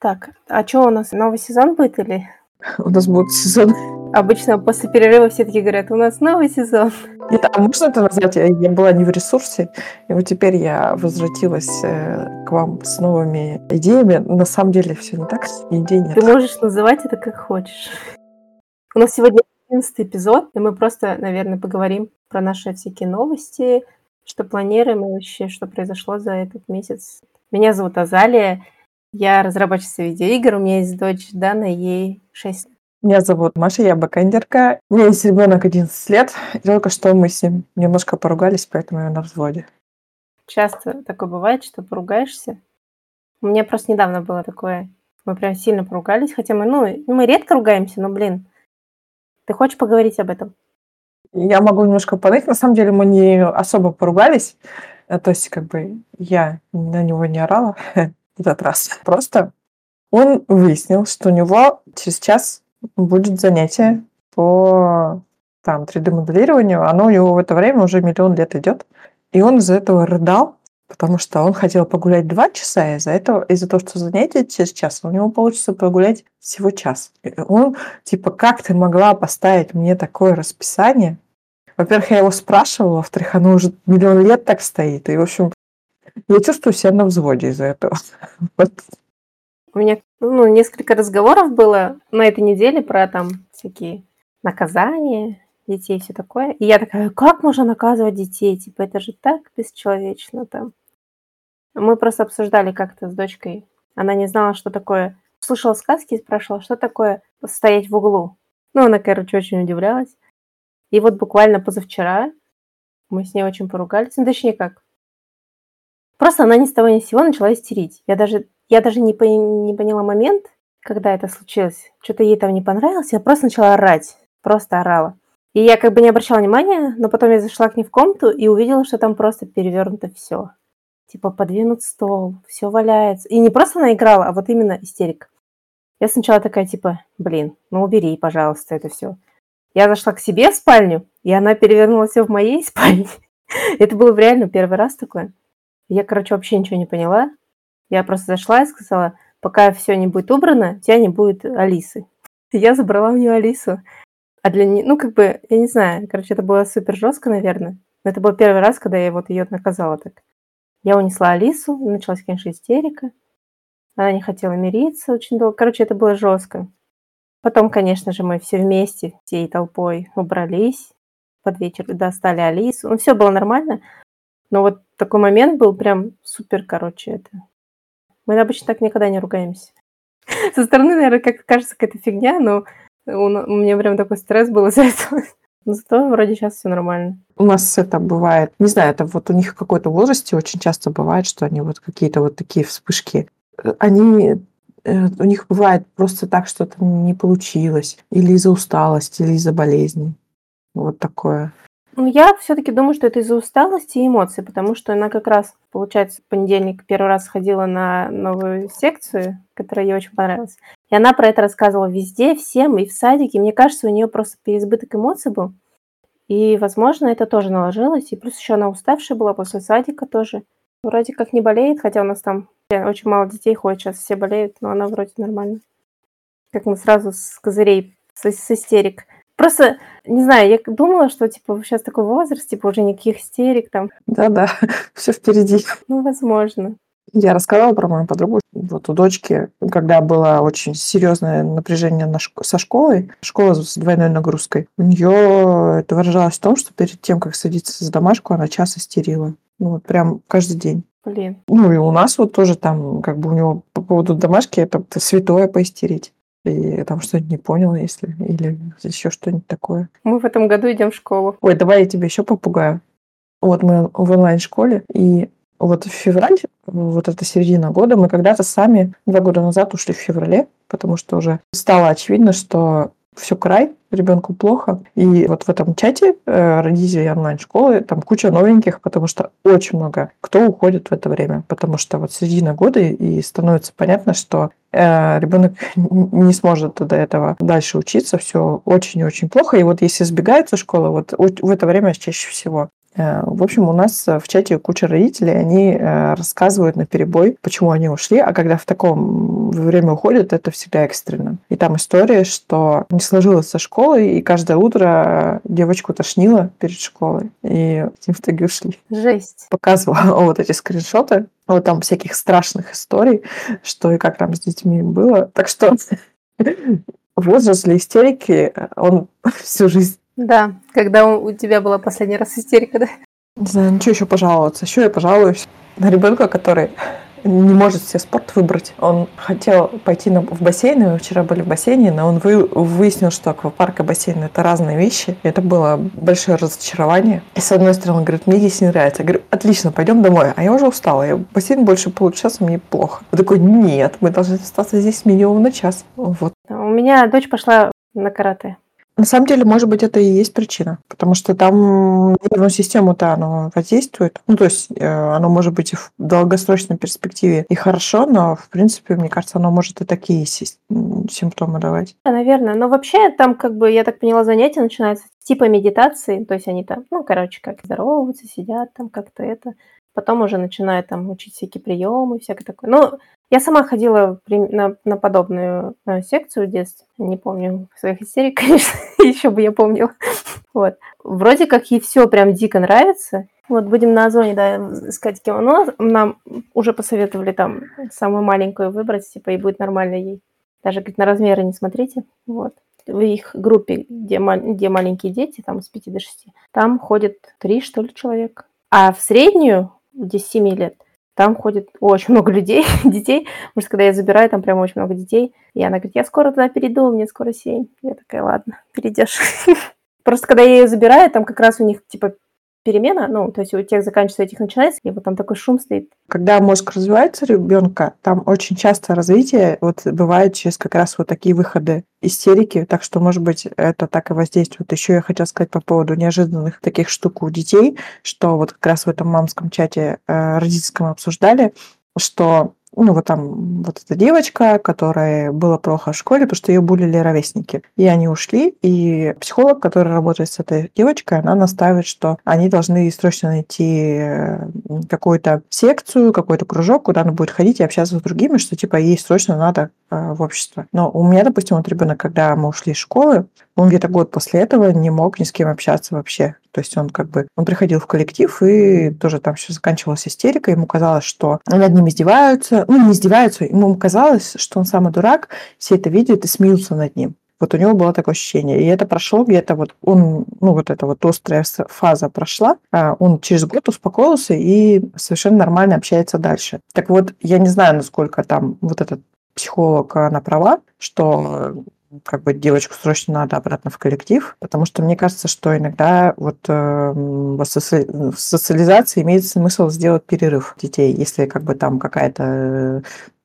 Так, а что у нас, новый сезон будет или? У нас будет сезон. Обычно после перерыва все таки говорят, у нас новый сезон. Нет, а можно это назвать? Я, я была не в ресурсе, и вот теперь я возвратилась э, к вам с новыми идеями. На самом деле все не так, идей нет. Ты можешь называть это как хочешь. У нас сегодня 11 эпизод, и мы просто, наверное, поговорим про наши всякие новости, что планируем и вообще, что произошло за этот месяц. Меня зовут Азалия, я разработчица видеоигр, у меня есть дочь Дана, ей 6 Меня зовут Маша, я бэкэндерка. У меня есть ребенок 11 лет. И только что мы с ним немножко поругались, поэтому я на взводе. Часто такое бывает, что поругаешься. У меня просто недавно было такое. Мы прям сильно поругались, хотя мы, ну, ну мы редко ругаемся, но, блин, ты хочешь поговорить об этом? Я могу немножко поныть. На самом деле мы не особо поругались. Э, То есть, как бы, я на него не орала этот раз. Просто он выяснил, что у него через час будет занятие по там 3D-моделированию. Оно у него в это время уже миллион лет идет. И он из-за этого рыдал, потому что он хотел погулять два часа, и из-за этого, из-за того, что занятие через час, у него получится погулять всего час. И он, типа, как ты могла поставить мне такое расписание? Во-первых, я его спрашивала, во-вторых, оно уже миллион лет так стоит. И, в общем, я чувствую себя на взводе из-за этого. Вот. У меня ну, несколько разговоров было на этой неделе про там всякие наказания детей и все такое. И я такая, как можно наказывать детей? Типа, это же так бесчеловечно там. Мы просто обсуждали как-то с дочкой. Она не знала, что такое. Слушала сказки и спрашивала, что такое стоять в углу. Ну, она, короче, очень удивлялась. И вот буквально позавчера мы с ней очень поругались. Ну, точнее, как. Просто она ни с того ни с сего начала истерить. Я даже, я даже не, пон- не поняла момент, когда это случилось. Что-то ей там не понравилось. Я просто начала орать. Просто орала. И я как бы не обращала внимания, но потом я зашла к ней в комнату и увидела, что там просто перевернуто все. Типа подвинут стол, все валяется. И не просто она играла, а вот именно истерика. Я сначала такая, типа, блин, ну убери, пожалуйста, это все. Я зашла к себе в спальню, и она перевернула все в моей спальне. Это было реально первый раз такое. Я, короче, вообще ничего не поняла. Я просто зашла и сказала, пока все не будет убрано, у тебя не будет Алисы. Я забрала у нее Алису. А для нее, ну, как бы, я не знаю, короче, это было супер жестко, наверное. Но это был первый раз, когда я вот ее наказала так. Я унесла Алису, началась, конечно, истерика. Она не хотела мириться очень долго. Короче, это было жестко. Потом, конечно же, мы все вместе, всей толпой убрались. Под вечер достали Алису. Ну, все было нормально. Но вот такой момент был прям супер, короче, это. Мы обычно так никогда не ругаемся. Со стороны, наверное, как кажется какая-то фигня, но у, меня прям такой стресс был из-за этого. Но зато вроде сейчас все нормально. У нас это бывает, не знаю, это вот у них в какой-то возрасте очень часто бывает, что они вот какие-то вот такие вспышки, э, они э, у них бывает просто так, что-то не получилось, или из-за усталости, или из-за болезни. Вот такое. Ну, я все-таки думаю, что это из-за усталости и эмоций, потому что она как раз, получается, в понедельник первый раз ходила на новую секцию, которая ей очень понравилась. И она про это рассказывала везде, всем, и в садике. Мне кажется, у нее просто переизбыток эмоций был. И, возможно, это тоже наложилось. И плюс еще она уставшая была после садика тоже. Вроде как не болеет, хотя у нас там очень мало детей ходит, сейчас все болеют, но она вроде нормально. Как мы сразу с козырей, с, с истерик. Просто, не знаю, я думала, что, типа, сейчас такой возраст, типа, уже никаких истерик там. Да-да, все впереди. Ну, возможно. Я рассказала про мою подругу. Вот у дочки, когда было очень серьезное напряжение на шко- со школой, школа с двойной нагрузкой, у нее это выражалось в том, что перед тем, как садиться за домашку, она час истерила. Ну, вот прям каждый день. Блин. Ну, и у нас вот тоже там, как бы у него по поводу домашки, это святое поистерить. И там что-нибудь не понял, если, или еще что-нибудь такое. Мы в этом году идем в школу. Ой, давай я тебя еще попугаю. Вот мы в онлайн-школе, и вот в февраль, вот это середина года, мы когда-то сами два года назад ушли в феврале, потому что уже стало очевидно, что все край, ребенку плохо. И вот в этом чате э, родителей онлайн-школы там куча новеньких, потому что очень много кто уходит в это время, потому что вот середина года и становится понятно, что э, ребенок не сможет до этого дальше учиться, все очень и очень плохо. И вот если сбегается школа, вот в это время чаще всего. Э, в общем, у нас в чате куча родителей, они э, рассказывают на перебой, почему они ушли, а когда в таком время уходят, это всегда экстренно. И там история, что не сложилось со школой, и каждое утро девочку тошнило перед школой, и в итоге ушли. Жесть. Показывала вот эти скриншоты, вот там всяких страшных историй, что и как там с детьми было. Так что возраст для истерики, он всю жизнь да, когда у тебя была последний раз истерика, да? Не знаю, ничего еще пожаловаться. Еще я пожалуюсь на ребенка, который не может себе спорт выбрать. Он хотел пойти на, в бассейн, мы вчера были в бассейне, но он вы, выяснил, что аквапарк и бассейн – это разные вещи. И это было большое разочарование. И с одной стороны, он говорит, мне здесь не нравится. Я говорю, отлично, пойдем домой. А я уже устала, я бассейн больше получаса, мне плохо. Он такой, нет, мы должны остаться здесь минимум на час. Вот. У меня дочь пошла на карате. На самом деле, может быть, это и есть причина, потому что там нервную систему-то оно воздействует. Ну, то есть э, оно может быть и в долгосрочной перспективе и хорошо, но, в принципе, мне кажется, оно может и такие симптомы давать. Да, наверное. Но вообще там, как бы, я так поняла, занятия начинаются типа медитации, то есть они там, ну, короче, как здороваются, сидят там как-то это. Потом уже начинают там учить всякие приемы, всякое такое. Ну, я сама ходила на, на подобную э, секцию в детстве. Не помню своих истерик, конечно, еще бы я помнила. Вот. Вроде как ей все прям дико нравится. Вот будем на Озоне, да, искать кем. Но нам уже посоветовали там самую маленькую выбрать, типа, и будет нормально ей. Даже, говорит, на размеры не смотрите. Вот. В их группе, где, где маленькие дети, там с 5 до 6, там ходит три, что ли, человека. А в среднюю, 7 лет, там ходит очень много людей, детей, что когда я забираю, там прям очень много детей. И она говорит, я скоро туда перейду, мне скоро 7. Я такая, ладно, перейдешь. Просто когда я ее забираю, там как раз у них типа перемена, ну, то есть у тех заканчивается, у этих начинается, и вот там такой шум стоит. Когда мозг развивается ребенка, там очень часто развитие вот бывает через как раз вот такие выходы истерики, так что, может быть, это так и воздействует. Еще я хотела сказать по поводу неожиданных таких штук у детей, что вот как раз в этом мамском чате э, родительском обсуждали, что ну, вот там вот эта девочка, которая была плохо в школе, потому что ее булили ровесники. И они ушли, и психолог, который работает с этой девочкой, она настаивает, что они должны срочно найти э, какую-то секцию, какой-то кружок, куда она будет ходить и общаться с другими, что типа ей срочно надо э, в общество. Но у меня, допустим, вот ребенок, когда мы ушли из школы, он где-то год после этого не мог ни с кем общаться вообще. То есть он как бы, он приходил в коллектив и тоже там все заканчивалась истерика. Ему казалось, что над ним издеваются. Ну, не издеваются, ему казалось, что он самый дурак, все это видят и смеются над ним. Вот у него было такое ощущение. И это прошло где-то вот он, ну вот эта вот острая фаза прошла, а он через год успокоился и совершенно нормально общается дальше. Так вот, я не знаю, насколько там вот этот психолог, она права, что как бы девочку срочно надо обратно в коллектив, потому что мне кажется, что иногда вот э, в, соци... в социализации имеет смысл сделать перерыв детей, если как бы там какая-то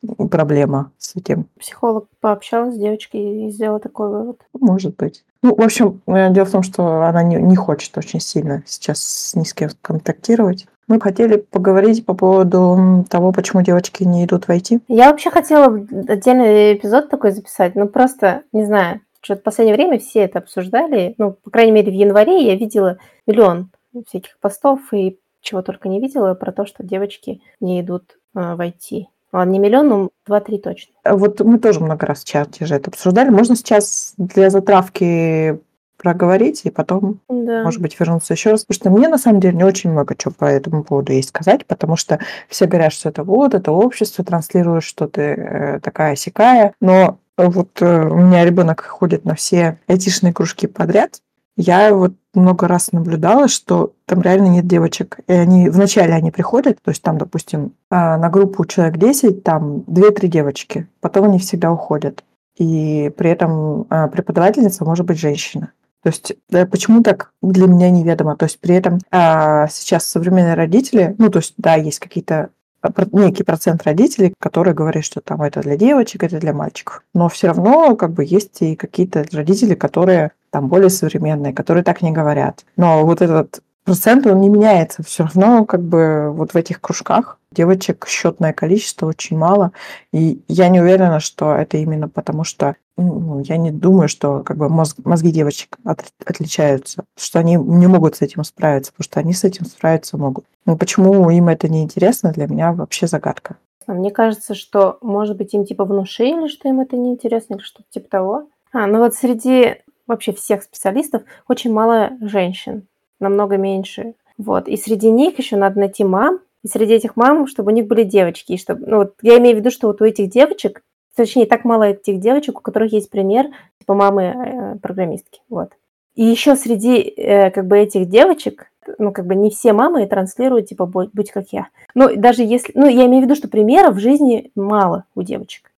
э, проблема с этим. Психолог пообщалась с девочкой и сделала такой вывод. Может быть. Ну, в общем, э, дело в том, что она не, не хочет очень сильно сейчас с ни с кем контактировать. Мы хотели поговорить по поводу того, почему девочки не идут в IT. Я вообще хотела отдельный эпизод такой записать, но просто, не знаю, что-то в последнее время все это обсуждали. Ну, по крайней мере, в январе я видела миллион всяких постов и чего только не видела про то, что девочки не идут э, в IT. Ладно, не миллион, но два-три точно. Вот мы тоже много раз в чате же это обсуждали. Можно сейчас для затравки проговорить и потом, да. может быть, вернуться еще раз. Потому что мне, на самом деле, не очень много чего по этому поводу есть сказать, потому что все говорят, что это вот, это общество транслирует, что ты э, такая сякая. Но вот э, у меня ребенок ходит на все айтишные кружки подряд. Я вот много раз наблюдала, что там реально нет девочек. И они вначале они приходят, то есть там, допустим, а, на группу человек 10, там 2-3 девочки. Потом они всегда уходят. И при этом а, преподавательница может быть женщина. То есть почему так для меня неведомо. То есть при этом а, сейчас современные родители, ну то есть да, есть какие-то а, некий процент родителей, которые говорят, что там это для девочек, это для мальчиков. Но все равно как бы есть и какие-то родители, которые там более современные, которые так не говорят. Но вот этот процент, он не меняется. Все равно как бы вот в этих кружках девочек счетное количество очень мало. И я не уверена, что это именно потому, что ну, я не думаю, что как бы мозг, мозги девочек от, отличаются, что они не могут с этим справиться, потому что они с этим справиться могут. Но почему им это не интересно, для меня вообще загадка. Мне кажется, что, может быть, им типа внушили, что им это неинтересно или что-то типа того. А, ну вот среди вообще всех специалистов очень мало женщин, намного меньше. Вот. И среди них еще надо найти мам, и среди этих мам, чтобы у них были девочки. И чтобы, ну, вот я имею в виду, что вот у этих девочек, точнее, так мало этих девочек, у которых есть пример, типа мамы э. Вот. И еще среди э, как бы этих девочек, ну, как бы не все мамы транслируют, типа, будь, будь как я. Ну, даже если, ну, я имею в виду, что примеров в жизни мало у девочек.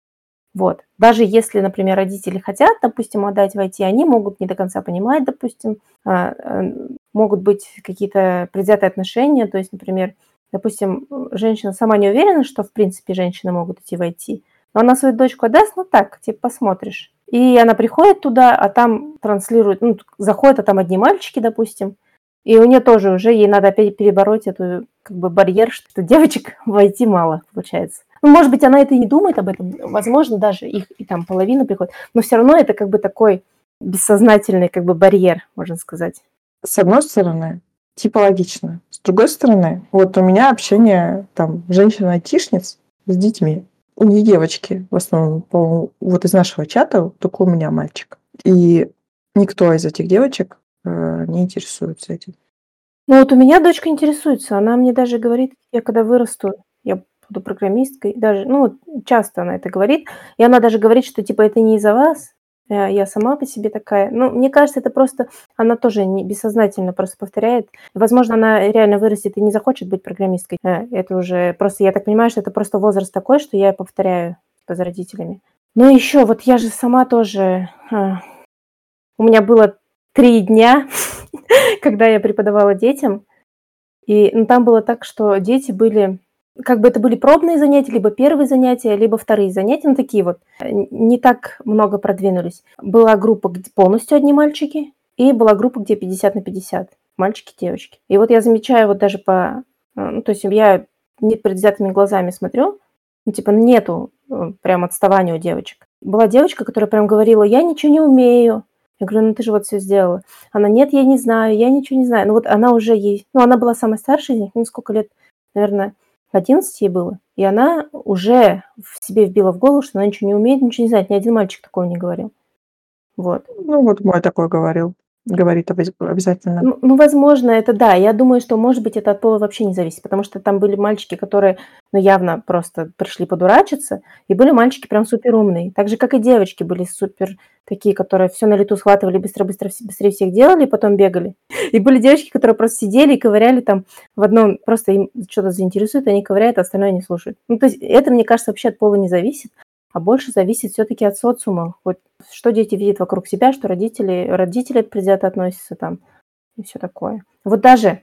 Вот. Даже если, например, родители хотят, допустим, отдать в IT, они могут не до конца понимать, допустим, а, э, могут быть какие-то предвзятые отношения, то есть, например, допустим, женщина сама не уверена, что, в принципе, женщины могут идти в IT, но она свою дочку отдаст, ну так, типа, посмотришь. И она приходит туда, а там транслирует, ну, заходят, а там одни мальчики, допустим, и у нее тоже уже, ей надо опять перебороть эту, как бы, барьер, что девочек в IT мало, получается. Ну, может быть, она это и не думает об этом. Возможно, даже их и там половина приходит. Но все равно это как бы такой бессознательный как бы барьер, можно сказать. С одной стороны, типа логично. С другой стороны, вот у меня общение там женщин-айтишниц с детьми. У них девочки, в основном, по, вот из нашего чата только у меня мальчик. И никто из этих девочек э, не интересуется этим. Ну вот у меня дочка интересуется. Она мне даже говорит, я когда вырасту, я буду программисткой. Даже, ну, часто она это говорит. И она даже говорит, что, типа, это не из-за вас, я сама по себе такая. Ну, мне кажется, это просто, она тоже не бессознательно просто повторяет. Возможно, она реально вырастет и не захочет быть программисткой. Э, это уже просто, я так понимаю, что это просто возраст такой, что я повторяю за родителями. Ну, еще, вот я же сама тоже... Э, у меня было три дня, когда я преподавала детям, и ну, там было так, что дети были как бы это были пробные занятия, либо первые занятия, либо вторые занятия, ну такие вот, не так много продвинулись. Была группа, где полностью одни мальчики, и была группа, где 50 на 50, мальчики, девочки. И вот я замечаю вот даже по, э, ну то есть я непредвзятыми глазами смотрю, ну типа нету э, прям отставания у девочек. Была девочка, которая прям говорила, я ничего не умею, я говорю, ну ты же вот все сделала. Она, нет, я не знаю, я ничего не знаю. Ну вот она уже ей, ну она была самая старшая ну сколько лет, наверное, 11 ей было, и она уже в себе вбила в голову, что она ничего не умеет, ничего не знает. Ни один мальчик такого не говорил. Вот. Ну, вот мой такой говорил говорит обязательно. Ну, ну, возможно, это да. Я думаю, что, может быть, это от пола вообще не зависит, потому что там были мальчики, которые, ну, явно просто пришли подурачиться, и были мальчики прям супер умные. Так же, как и девочки были супер такие, которые все на лету схватывали, быстро-быстро быстрее всех делали, и потом бегали. И были девочки, которые просто сидели и ковыряли там в одном, просто им что-то заинтересует, они ковыряют, а остальное не слушают. Ну, то есть это, мне кажется, вообще от пола не зависит а больше зависит все-таки от социума. Вот что дети видят вокруг себя, что родители, родители предвзято относятся там и все такое. Вот даже,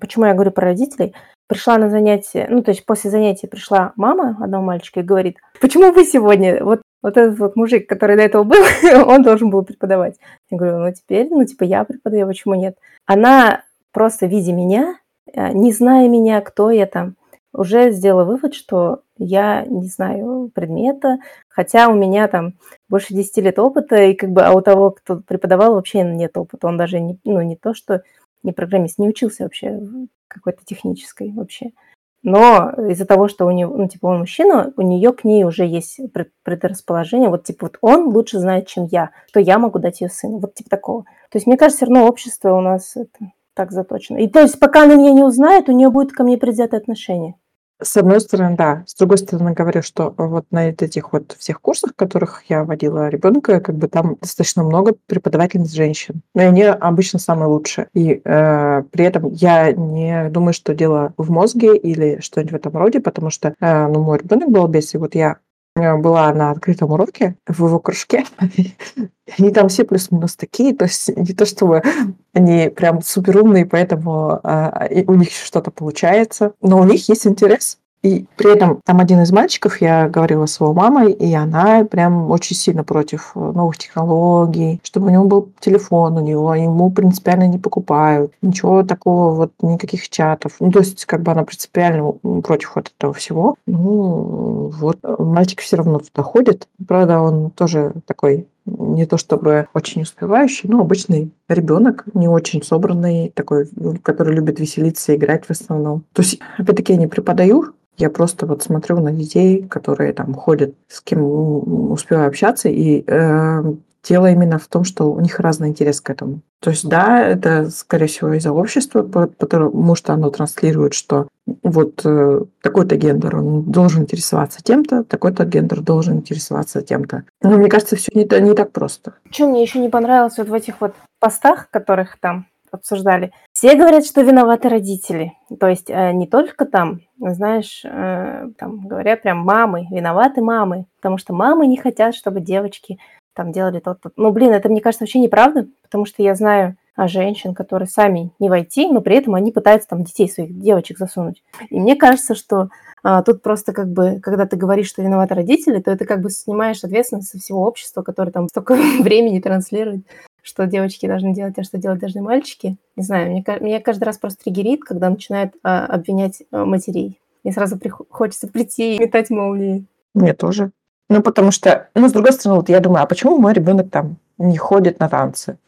почему я говорю про родителей, пришла на занятие, ну, то есть после занятия пришла мама одного мальчика и говорит, почему вы сегодня, вот, вот этот вот мужик, который до этого был, он должен был преподавать. Я говорю, ну, теперь, ну, типа, я преподаю, почему нет? Она просто, видя меня, э, не зная меня, кто я там, уже сделала вывод, что я не знаю предмета, хотя у меня там больше 10 лет опыта, и как бы, а у того, кто преподавал, вообще нет опыта. Он даже не, ну, не то, что не программист, не учился вообще какой-то технической вообще. Но из-за того, что у него, ну, типа, он мужчина, у нее к ней уже есть предрасположение, вот, типа, вот он лучше знает, чем я, что я могу дать ее сыну, вот, типа, такого. То есть, мне кажется, все равно общество у нас это так заточено. И то есть, пока она меня не узнает, у нее будет ко мне предвзятое отношение. С одной стороны, да. С другой стороны, говорю, что вот на этих вот всех курсах, которых я водила ребенка, как бы там достаточно много преподавательниц женщин. Но они обычно самые лучшие. И э, при этом я не думаю, что дело в мозге или что-нибудь в этом роде, потому что э, ну, мой ребенок был без, и вот я была на открытом уроке в его кружке. Они там все плюс-минус такие, то есть не то чтобы они прям супер умные, поэтому а, у них что-то получается, но у них есть интерес. И при этом там один из мальчиков, я говорила с его мамой, и она прям очень сильно против новых технологий, чтобы у него был телефон у него, ему принципиально не покупают, ничего такого, вот никаких чатов. Ну, то есть, как бы она принципиально против вот этого всего. Ну, вот мальчик все равно туда ходит. Правда, он тоже такой не то чтобы очень успевающий, но обычный ребенок, не очень собранный, такой, который любит веселиться и играть в основном. То есть, опять-таки, я не преподаю, я просто вот смотрю на детей, которые там ходят, с кем успеваю общаться, и э, дело именно в том, что у них разный интерес к этому. То есть, да, это, скорее всего, из-за общества, потому что оно транслирует, что вот э, такой-то гендер, он должен интересоваться тем-то, такой-то гендер должен интересоваться тем-то. Но мне кажется, все не, не так просто. Что мне еще не понравилось вот в этих вот постах, которых там обсуждали. Все говорят, что виноваты родители. То есть э, не только там, знаешь, э, там говорят прям мамы, виноваты мамы, потому что мамы не хотят, чтобы девочки там делали то-то. Ну, блин, это, мне кажется, вообще неправда, потому что я знаю а женщин, которые сами не войти, но при этом они пытаются там детей своих девочек засунуть. И мне кажется, что а, тут просто как бы, когда ты говоришь, что виноваты родители, то это как бы снимаешь ответственность со всего общества, которое там столько времени транслирует, что девочки должны делать, а что делать должны мальчики. Не знаю, мне, меня каждый раз просто триггерит, когда начинают а, обвинять а, матерей. Мне сразу приход- хочется прийти и метать молнии. Мне тоже. Ну, потому что, ну, с другой стороны, вот я думаю, а почему мой ребенок там не ходит на танцы?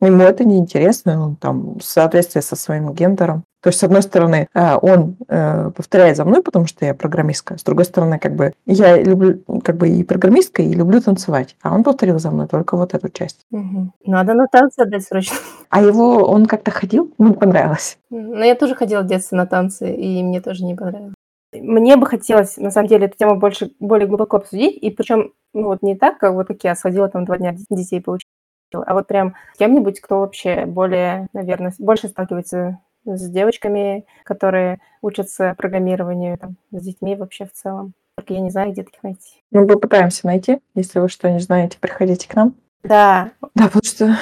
Ему это неинтересно, он там в соответствии со своим гендером. То есть, с одной стороны, э, он э, повторяет за мной, потому что я программистка. С другой стороны, как бы я люблю как бы и программистка, и люблю танцевать. А он повторил за мной только вот эту часть. Угу. Надо на танцы отдать срочно. А его он как-то ходил? Ему понравилось. Ну, я тоже ходила в детстве на танцы, и мне тоже не понравилось. Мне бы хотелось, на самом деле, эту тему больше, более глубоко обсудить, и причем, ну вот не так, как вот как я сходила там два дня детей получила, а вот прям кем-нибудь, кто вообще более, наверное, больше сталкивается с девочками, которые учатся программированию, там, с детьми вообще в целом. Только я не знаю, где таких найти. Мы попытаемся найти. Если вы что не знаете, приходите к нам. Да. Да, потому что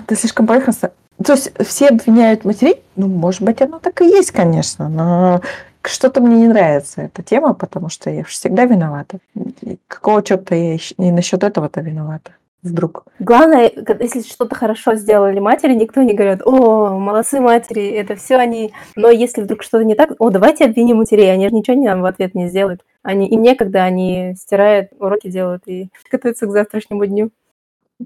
это слишком поверхностно. То есть все обвиняют матерей? Ну, может быть, оно так и есть, конечно, но что-то мне не нравится эта тема, потому что я всегда виновата. какого черта я и насчет этого-то виновата? Вдруг. Главное, если что-то хорошо сделали матери, никто не говорит, о, молодцы матери, это все они. Но если вдруг что-то не так, о, давайте обвиним матерей, они же ничего не нам в ответ не сделают. Они, им некогда, они стирают, уроки делают и готовятся к завтрашнему дню.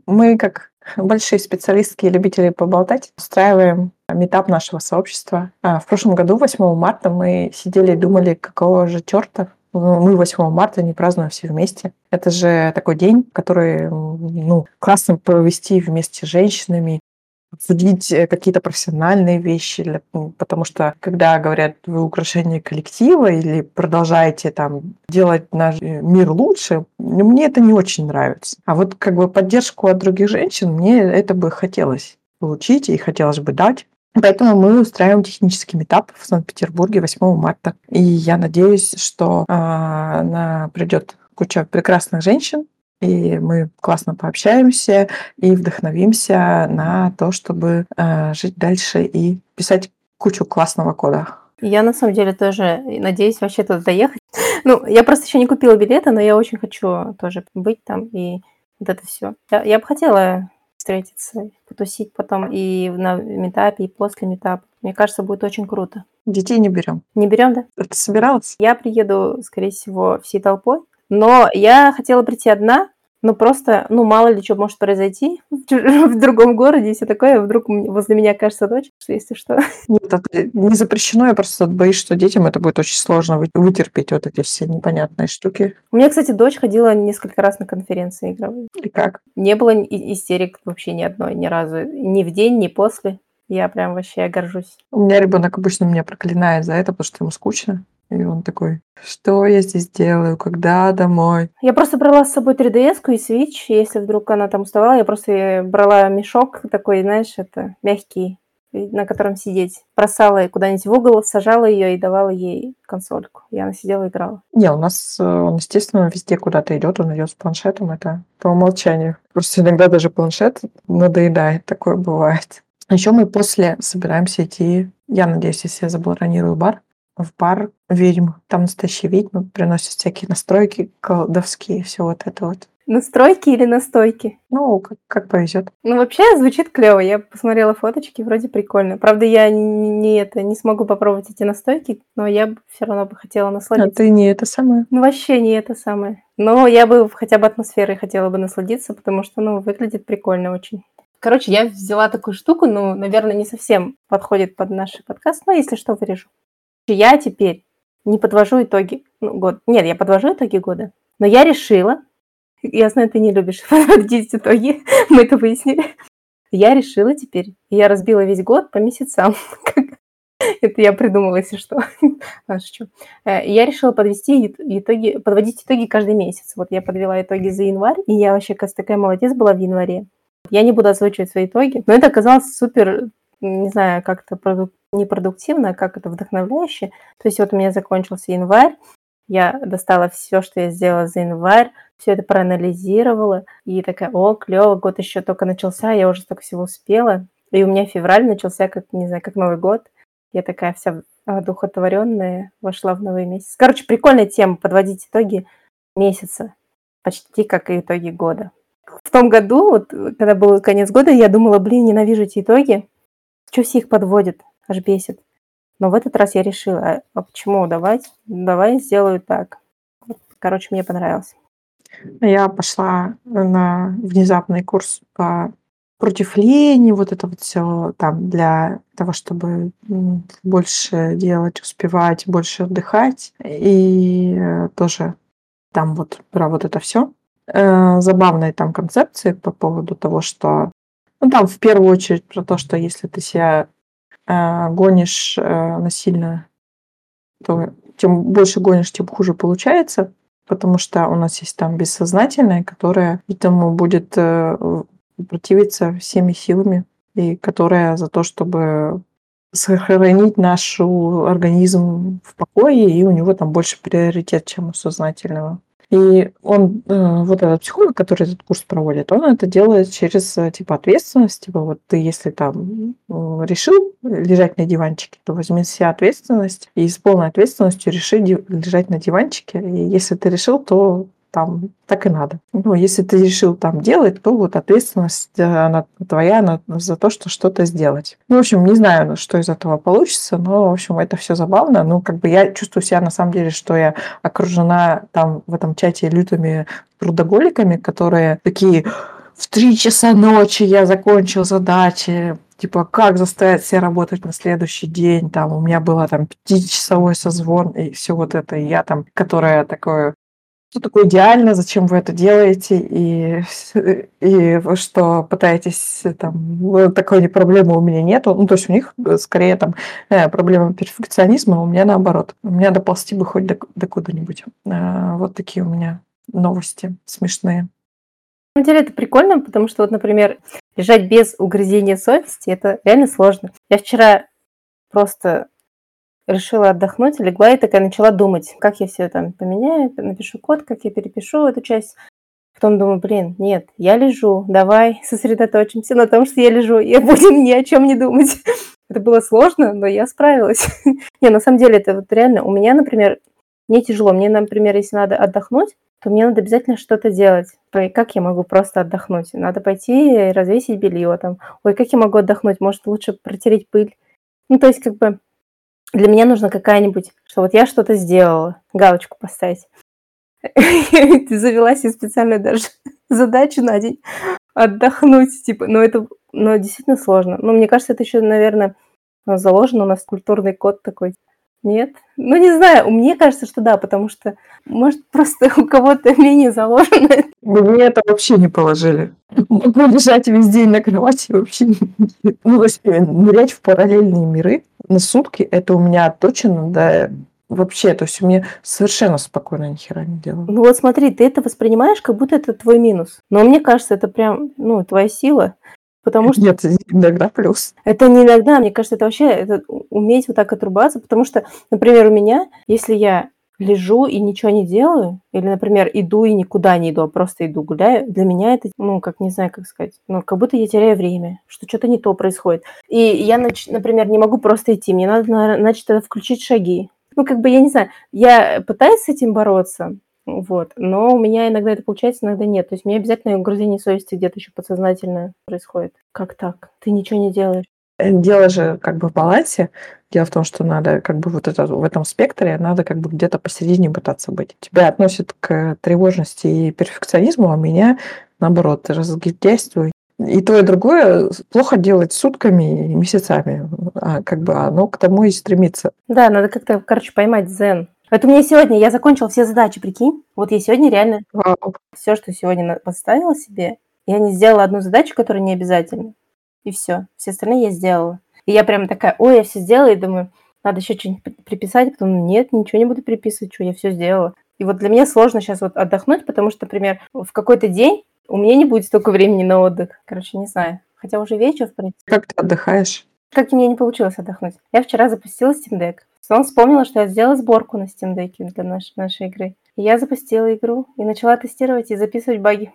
Мы, как большие специалистки и любители поболтать, устраиваем метап нашего сообщества. А, в прошлом году, 8 марта, мы сидели и думали, какого же черта мы 8 марта не празднуем все вместе. Это же такой день, который ну, классно провести вместе с женщинами, обсудить э, какие-то профессиональные вещи, потому что когда говорят вы украшение коллектива или продолжаете там делать наш э, мир лучше, мне это не очень нравится. А вот как бы поддержку от других женщин мне это бы хотелось получить и хотелось бы дать. Поэтому мы устраиваем технический метап в Санкт-Петербурге 8 марта. И я надеюсь, что э, на придет куча прекрасных женщин, и мы классно пообщаемся и вдохновимся на то, чтобы э, жить дальше и писать кучу классного кода. Я на самом деле тоже надеюсь вообще туда доехать. Ну, я просто еще не купила билеты, но я очень хочу тоже быть там и вот это все. Я, я бы хотела встретиться, потусить потом и на метапе, и после метапа. Мне кажется, будет очень круто. Детей не берем. Не берем, да? Ты собиралась? Я приеду, скорее всего, всей толпой. Но я хотела прийти одна, ну, просто, ну, мало ли что может произойти в другом городе и все такое. Вдруг возле меня окажется дочь, если что. Нет, это не запрещено. Я просто боюсь, что детям это будет очень сложно вытерпеть вот эти все непонятные штуки. У меня, кстати, дочь ходила несколько раз на конференции игровые. И как? Не было истерик вообще ни одной, ни разу. Ни в день, ни после. Я прям вообще горжусь. У меня ребенок обычно меня проклинает за это, потому что ему скучно. И он такой, что я здесь делаю, когда домой? Я просто брала с собой 3DS и Switch, если вдруг она там уставала, я просто брала мешок такой, знаешь, это мягкий, на котором сидеть. Бросала куда-нибудь в угол, сажала ее и давала ей консольку. И она сидела и играла. Не, у нас э, он, естественно, везде куда-то идет, он идет с планшетом, это по умолчанию. Просто иногда даже планшет надоедает, такое бывает. Еще мы после собираемся идти, я надеюсь, если я забронирую бар, в бар ведьм. Там настоящие ведьмы приносят всякие настройки колдовские, все вот это вот. Настройки или настойки? Ну, как, как повезет. Ну, вообще звучит клево. Я посмотрела фоточки, вроде прикольно. Правда, я не, не это не смогу попробовать эти настойки, но я бы все равно бы хотела А насладиться. ты не это самое. Ну, вообще не это самое. Но я бы хотя бы атмосферой хотела бы насладиться, потому что, ну, выглядит прикольно очень. Короче, я взяла такую штуку, ну, наверное, не совсем подходит под наш подкаст, но если что, вырежу. Я теперь не подвожу итоги ну, год. Нет, я подвожу итоги года. Но я решила, я знаю, ты не любишь подводить итоги, мы это выяснили. Я решила теперь, я разбила весь год по месяцам. Это я придумала, если что. Шучу. Э, Я решила подвести ит- итоги, подводить итоги каждый месяц. Вот я подвела итоги за январь, и я вообще, кажется, такая молодец была в январе. Я не буду озвучивать свои итоги, но это оказалось супер, не знаю, как-то продук- непродуктивно, а как это вдохновляюще. То есть вот у меня закончился январь, я достала все, что я сделала за январь, все это проанализировала, и такая, о, клево, год еще только начался, я уже столько всего успела. И у меня февраль начался, как, не знаю, как Новый год. Я такая вся одухотворенная, вошла в новый месяц. Короче, прикольная тема подводить итоги месяца, почти как и итоги года. В том году, вот, когда был конец года, я думала, блин, ненавижу эти итоги. Что все их подводят? Аж бесит. Но в этот раз я решила, а- а почему? Давай, давай сделаю так. Короче, мне понравилось. Я пошла на внезапный курс по против лени, вот это вот все там для того, чтобы больше делать, успевать, больше отдыхать. И э, тоже там вот про вот это все. Забавные там концепции по поводу того, что ну, там в первую очередь про то, что если ты себя э, гонишь э, насильно, то тем больше гонишь, тем хуже получается, потому что у нас есть там бессознательное, которое этому будет э, противиться всеми силами, и которое за то, чтобы сохранить наш организм в покое, и у него там больше приоритет, чем у сознательного. И он, э, вот этот психолог, который этот курс проводит, он это делает через, э, типа, ответственность. Типа, вот ты, если там э, решил лежать на диванчике, то возьми себя ответственность и с полной ответственностью реши лежать на диванчике. И если ты решил, то там так и надо. Ну, если ты решил там делать, то вот ответственность э, она твоя на- за то, что что-то сделать. Ну, в общем, не знаю, что из этого получится, но, в общем, это все забавно. Ну, как бы я чувствую себя на самом деле, что я окружена там в этом чате лютыми трудоголиками, которые такие в три часа ночи я закончил задачи, типа, как заставить себя работать на следующий день, там, у меня было там пятичасовой созвон, и все вот это, и я там, которая такое, что такое идеально, зачем вы это делаете, и, и вы что, пытаетесь, там, «Ну, такой не проблемы у меня нету, ну, то есть у них э, скорее там э, проблема перфекционизма, а у меня наоборот, у меня доползти бы хоть до, до куда-нибудь. Э, Вот такие у меня новости смешные. На самом деле это прикольно, потому что вот, например, лежать без угрызения совести, это реально сложно. Я вчера просто решила отдохнуть, легла и такая начала думать, как я все там поменяю, напишу код, как я перепишу эту часть. Потом думаю, блин, нет, я лежу, давай сосредоточимся на том, что я лежу, и будем ни о чем не думать. Это было сложно, но я справилась. Не, на самом деле, это вот реально, у меня, например, мне тяжело. Мне, например, если надо отдохнуть, то мне надо обязательно что-то делать. Как я могу просто отдохнуть? Надо пойти и развесить белье там. Ой, как я могу отдохнуть? Может, лучше протереть пыль? Ну, то есть, как бы, для меня нужна какая-нибудь, что вот я что-то сделала, галочку поставить. Ты завела себе специально даже задачу на день отдохнуть, типа, но это, но действительно сложно. Но мне кажется, это еще, наверное, заложено у нас культурный код такой. Нет? Ну, не знаю, мне кажется, что да, потому что, может, просто у кого-то менее заложено. Мне это вообще не положили. Могу лежать весь день на кровати вообще ну, то есть, нырять в параллельные миры на сутки, это у меня точно, да, вообще, то есть у меня совершенно спокойно ни хера не делаю. Ну вот смотри, ты это воспринимаешь, как будто это твой минус. Но мне кажется, это прям, ну, твоя сила. Потому что Нет, иногда плюс. это не иногда, мне кажется, это вообще это уметь вот так отрубаться. Потому что, например, у меня, если я лежу и ничего не делаю, или, например, иду и никуда не иду, а просто иду гуляю, для меня это, ну, как не знаю, как сказать, ну, как будто я теряю время, что что-то не то происходит. И я, например, не могу просто идти, мне надо, на- значит, включить шаги. Ну, как бы, я не знаю, я пытаюсь с этим бороться, вот, но у меня иногда это получается, иногда нет. То есть мне обязательно угрызение совести где-то еще подсознательно происходит. Как так? Ты ничего не делаешь. Э, дело же как бы в балансе. Дело в том, что надо как бы вот это в этом спектре надо как бы где-то посередине пытаться быть. Тебя относят к тревожности и перфекционизму, а меня наоборот разгильдяйствую. И то, и другое плохо делать сутками и месяцами. А как бы оно к тому и стремится. Да, надо как-то, короче, поймать дзен. Это у меня сегодня, я закончил все задачи, прикинь. Вот я сегодня реально Вау. все, что сегодня поставила себе, я не сделала одну задачу, которая не обязательна. И все. Все остальные я сделала. И я прям такая, ой, я все сделала, и думаю, надо еще что-нибудь приписать, потом нет, ничего не буду приписывать, что я все сделала. И вот для меня сложно сейчас вот отдохнуть, потому что, например, в какой-то день у меня не будет столько времени на отдых. Короче, не знаю. Хотя уже вечер, в принципе. Как ты отдыхаешь? Как мне не получилось отдохнуть. Я вчера запустила Steam Deck. Потом вспомнила, что я сделала сборку на Steam Deck для нашей, нашей игры. И я запустила игру и начала тестировать и записывать баги.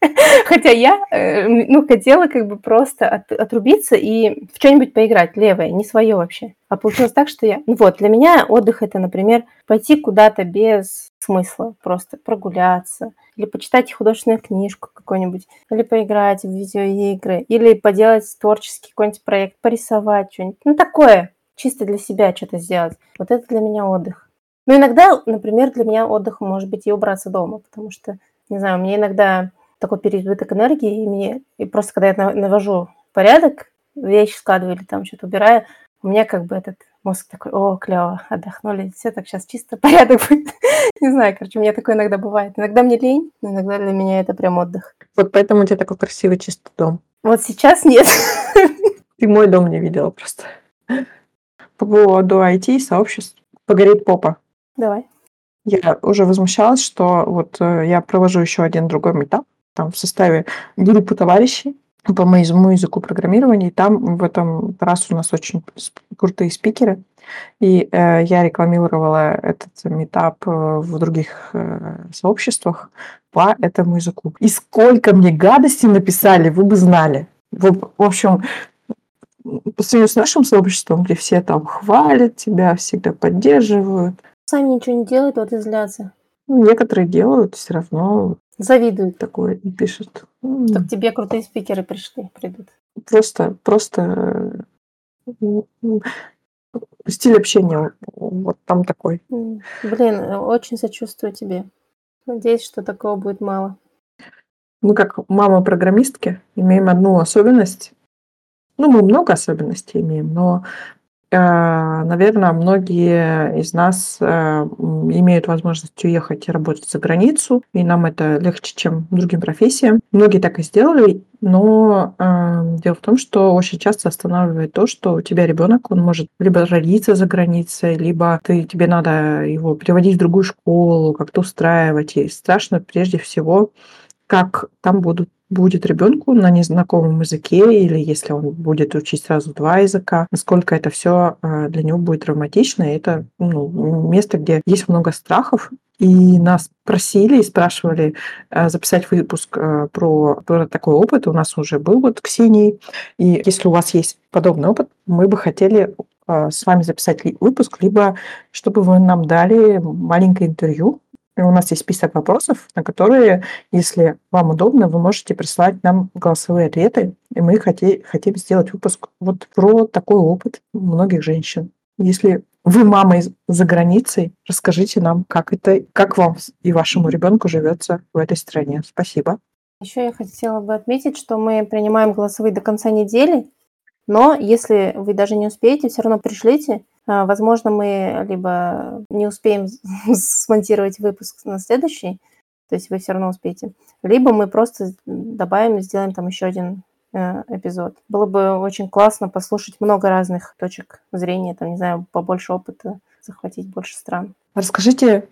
Хотя я, э, ну, хотела как бы просто от, отрубиться и в что-нибудь поиграть левое, не свое вообще. А получилось так, что я... Ну вот, для меня отдых это, например, пойти куда-то без смысла, просто прогуляться, или почитать художественную книжку какую-нибудь, или поиграть в видеоигры, или поделать творческий какой-нибудь проект, порисовать что-нибудь. Ну, такое, чисто для себя что-то сделать. Вот это для меня отдых. Но иногда, например, для меня отдых может быть и убраться дома, потому что, не знаю, мне иногда такой переизбыток энергии, и мне и просто когда я навожу порядок, вещи складываю или там что-то убираю, у меня как бы этот мозг такой, о, клево, отдохнули, все, так сейчас чисто порядок будет. Не знаю, короче, у меня такое иногда бывает. Иногда мне лень, но иногда для меня это прям отдых. Вот поэтому у тебя такой красивый чистый дом. Вот сейчас нет. Ты мой дом не видела просто. По поводу IT и сообществ. Погорит попа. Давай. Я уже возмущалась, что вот э, я провожу еще один другой метап, там в составе группы товарищей по моему языку программирования. И там в этом раз у нас очень крутые спикеры. И э, я рекламировала этот метап э, в других э, сообществах по этому языку. И сколько мне гадостей написали, вы бы знали. В, в общем, по сравнению с нашим сообществом, где все там хвалят тебя, всегда поддерживают. Сами ничего не делают, вот и злятся. Некоторые делают, все равно Завидуют. такое и пишут. Так тебе крутые спикеры пришли, придут. Просто, просто стиль общения вот там такой. Блин, очень сочувствую тебе. Надеюсь, что такого будет мало. Мы как мама программистки имеем одну особенность. Ну, мы много особенностей имеем, но Э, наверное, многие из нас э, имеют возможность уехать и работать за границу, и нам это легче, чем другим профессиям. Многие так и сделали, но э, дело в том, что очень часто останавливает то, что у тебя ребенок, он может либо родиться за границей, либо ты, тебе надо его переводить в другую школу, как-то устраивать. И страшно прежде всего, как там будут будет ребенку на незнакомом языке, или если он будет учить сразу два языка, насколько это все э, для него будет травматично. Это ну, место, где есть много страхов, и нас просили и спрашивали э, записать выпуск э, про, про такой опыт. У нас уже был вот Ксении. И если у вас есть подобный опыт, мы бы хотели с вами записать выпуск, либо чтобы вы нам дали маленькое интервью у нас есть список вопросов, на которые, если вам удобно, вы можете прислать нам голосовые ответы. И мы хотим, хотим сделать выпуск вот про такой опыт многих женщин. Если вы мама из, за границей, расскажите нам, как это, как вам и вашему ребенку живется в этой стране. Спасибо. Еще я хотела бы отметить, что мы принимаем голосовые до конца недели, но если вы даже не успеете, все равно пришлите, возможно, мы либо не успеем смонтировать выпуск на следующий, то есть вы все равно успеете, либо мы просто добавим и сделаем там еще один э, эпизод. Было бы очень классно послушать много разных точек зрения, там, не знаю, побольше опыта, захватить больше стран. Расскажите,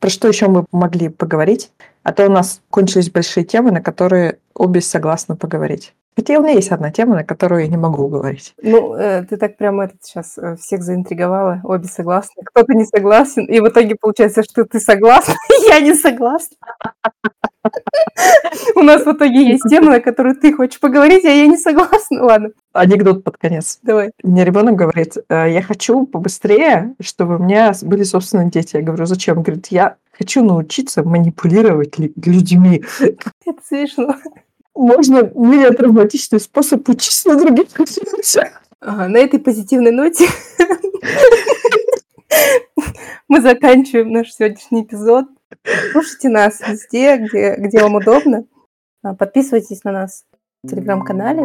про что еще мы могли поговорить? А то у нас кончились большие темы, на которые обе согласны поговорить. Хотя у меня есть одна тема, на которую я не могу говорить. Ну, э, ты так прямо этот сейчас э, всех заинтриговала, обе согласны, кто-то не согласен, и в итоге получается, что ты согласна, я не согласна. У нас в итоге есть тема, на которую ты хочешь поговорить, а я не согласна. Ладно. Анекдот под конец. Давай. Мне ребенок говорит, «Э, я хочу побыстрее, чтобы у меня были собственные дети. Я говорю, зачем? Говорит, я хочу научиться манипулировать людьми. Это смешно. Можно менее травматичный способ учиться на других Ага, на этой позитивной ноте мы заканчиваем наш сегодняшний эпизод. Слушайте нас везде, где, где вам удобно. А, подписывайтесь на нас в телеграм-канале.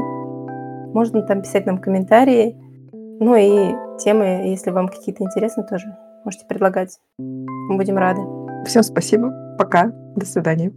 Можно там писать нам комментарии. Ну и темы, если вам какие-то интересны, тоже можете предлагать. Мы будем рады. Всем спасибо. Пока. До свидания.